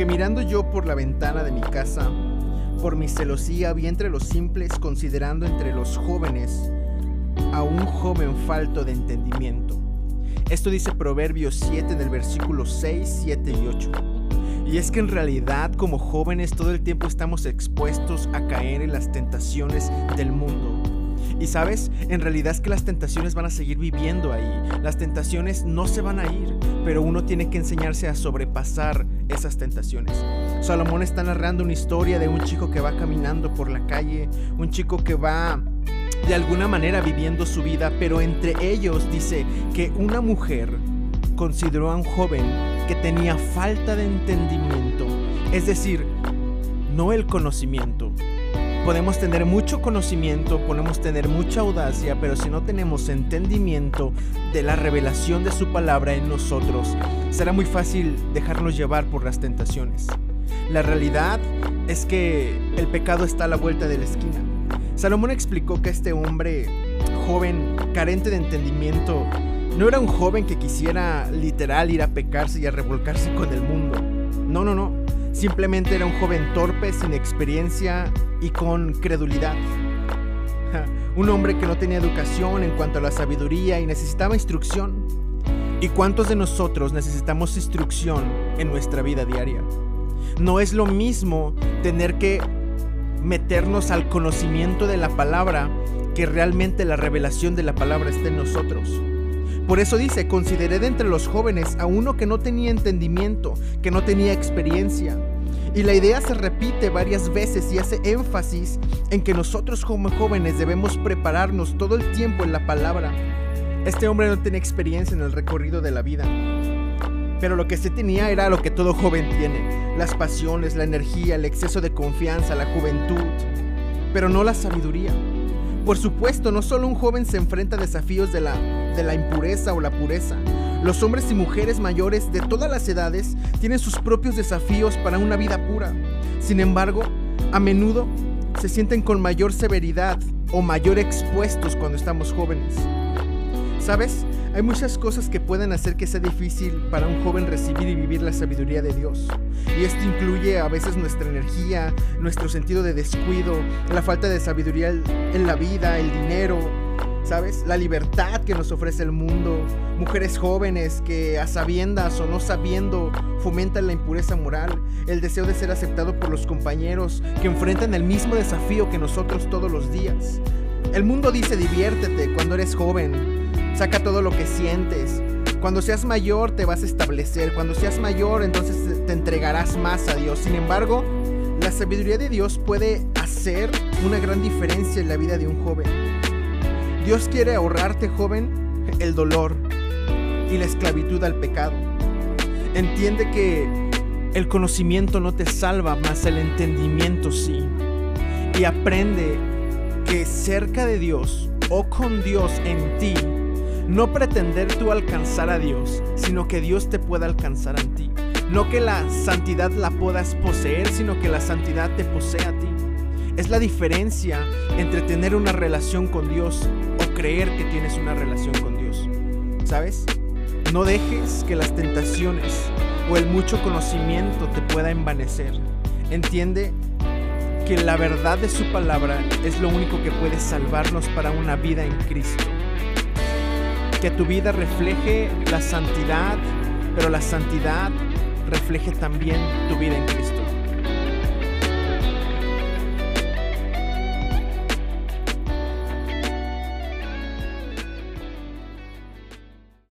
Porque mirando yo por la ventana de mi casa, por mi celosía vi entre los simples, considerando entre los jóvenes a un joven falto de entendimiento. Esto dice Proverbios 7 en el versículo 6, 7 y 8. Y es que en realidad como jóvenes todo el tiempo estamos expuestos a caer en las tentaciones del mundo. Y sabes, en realidad es que las tentaciones van a seguir viviendo ahí. Las tentaciones no se van a ir, pero uno tiene que enseñarse a sobrepasar esas tentaciones. Salomón está narrando una historia de un chico que va caminando por la calle, un chico que va de alguna manera viviendo su vida, pero entre ellos dice que una mujer consideró a un joven que tenía falta de entendimiento, es decir, no el conocimiento. Podemos tener mucho conocimiento, podemos tener mucha audacia, pero si no tenemos entendimiento de la revelación de su palabra en nosotros, será muy fácil dejarnos llevar por las tentaciones. La realidad es que el pecado está a la vuelta de la esquina. Salomón explicó que este hombre joven, carente de entendimiento, no era un joven que quisiera literal ir a pecarse y a revolcarse con el mundo. No, no, no. Simplemente era un joven torpe, sin experiencia y con credulidad. Un hombre que no tenía educación en cuanto a la sabiduría y necesitaba instrucción. ¿Y cuántos de nosotros necesitamos instrucción en nuestra vida diaria? No es lo mismo tener que meternos al conocimiento de la palabra que realmente la revelación de la palabra esté en nosotros. Por eso dice, consideré de entre los jóvenes a uno que no tenía entendimiento, que no tenía experiencia. Y la idea se repite varias veces y hace énfasis en que nosotros como jóvenes debemos prepararnos todo el tiempo en la palabra. Este hombre no tenía experiencia en el recorrido de la vida. Pero lo que se tenía era lo que todo joven tiene, las pasiones, la energía, el exceso de confianza, la juventud, pero no la sabiduría. Por supuesto, no solo un joven se enfrenta a desafíos de la, de la impureza o la pureza. Los hombres y mujeres mayores de todas las edades tienen sus propios desafíos para una vida pura. Sin embargo, a menudo se sienten con mayor severidad o mayor expuestos cuando estamos jóvenes. ¿Sabes? Hay muchas cosas que pueden hacer que sea difícil para un joven recibir y vivir la sabiduría de Dios. Y esto incluye a veces nuestra energía, nuestro sentido de descuido, la falta de sabiduría en la vida, el dinero, ¿sabes? La libertad que nos ofrece el mundo, mujeres jóvenes que a sabiendas o no sabiendo fomentan la impureza moral, el deseo de ser aceptado por los compañeros que enfrentan el mismo desafío que nosotros todos los días. El mundo dice diviértete cuando eres joven, Saca todo lo que sientes. Cuando seas mayor te vas a establecer. Cuando seas mayor entonces te entregarás más a Dios. Sin embargo, la sabiduría de Dios puede hacer una gran diferencia en la vida de un joven. Dios quiere ahorrarte, joven, el dolor y la esclavitud al pecado. Entiende que el conocimiento no te salva, más el entendimiento sí. Y aprende que cerca de Dios o con Dios en ti no pretender tú alcanzar a Dios, sino que Dios te pueda alcanzar a ti. No que la santidad la puedas poseer, sino que la santidad te posee a ti. Es la diferencia entre tener una relación con Dios o creer que tienes una relación con Dios. ¿Sabes? No dejes que las tentaciones o el mucho conocimiento te pueda envanecer. Entiende que la verdad de su palabra es lo único que puede salvarnos para una vida en Cristo que tu vida refleje la santidad, pero la santidad refleje también tu vida en Cristo.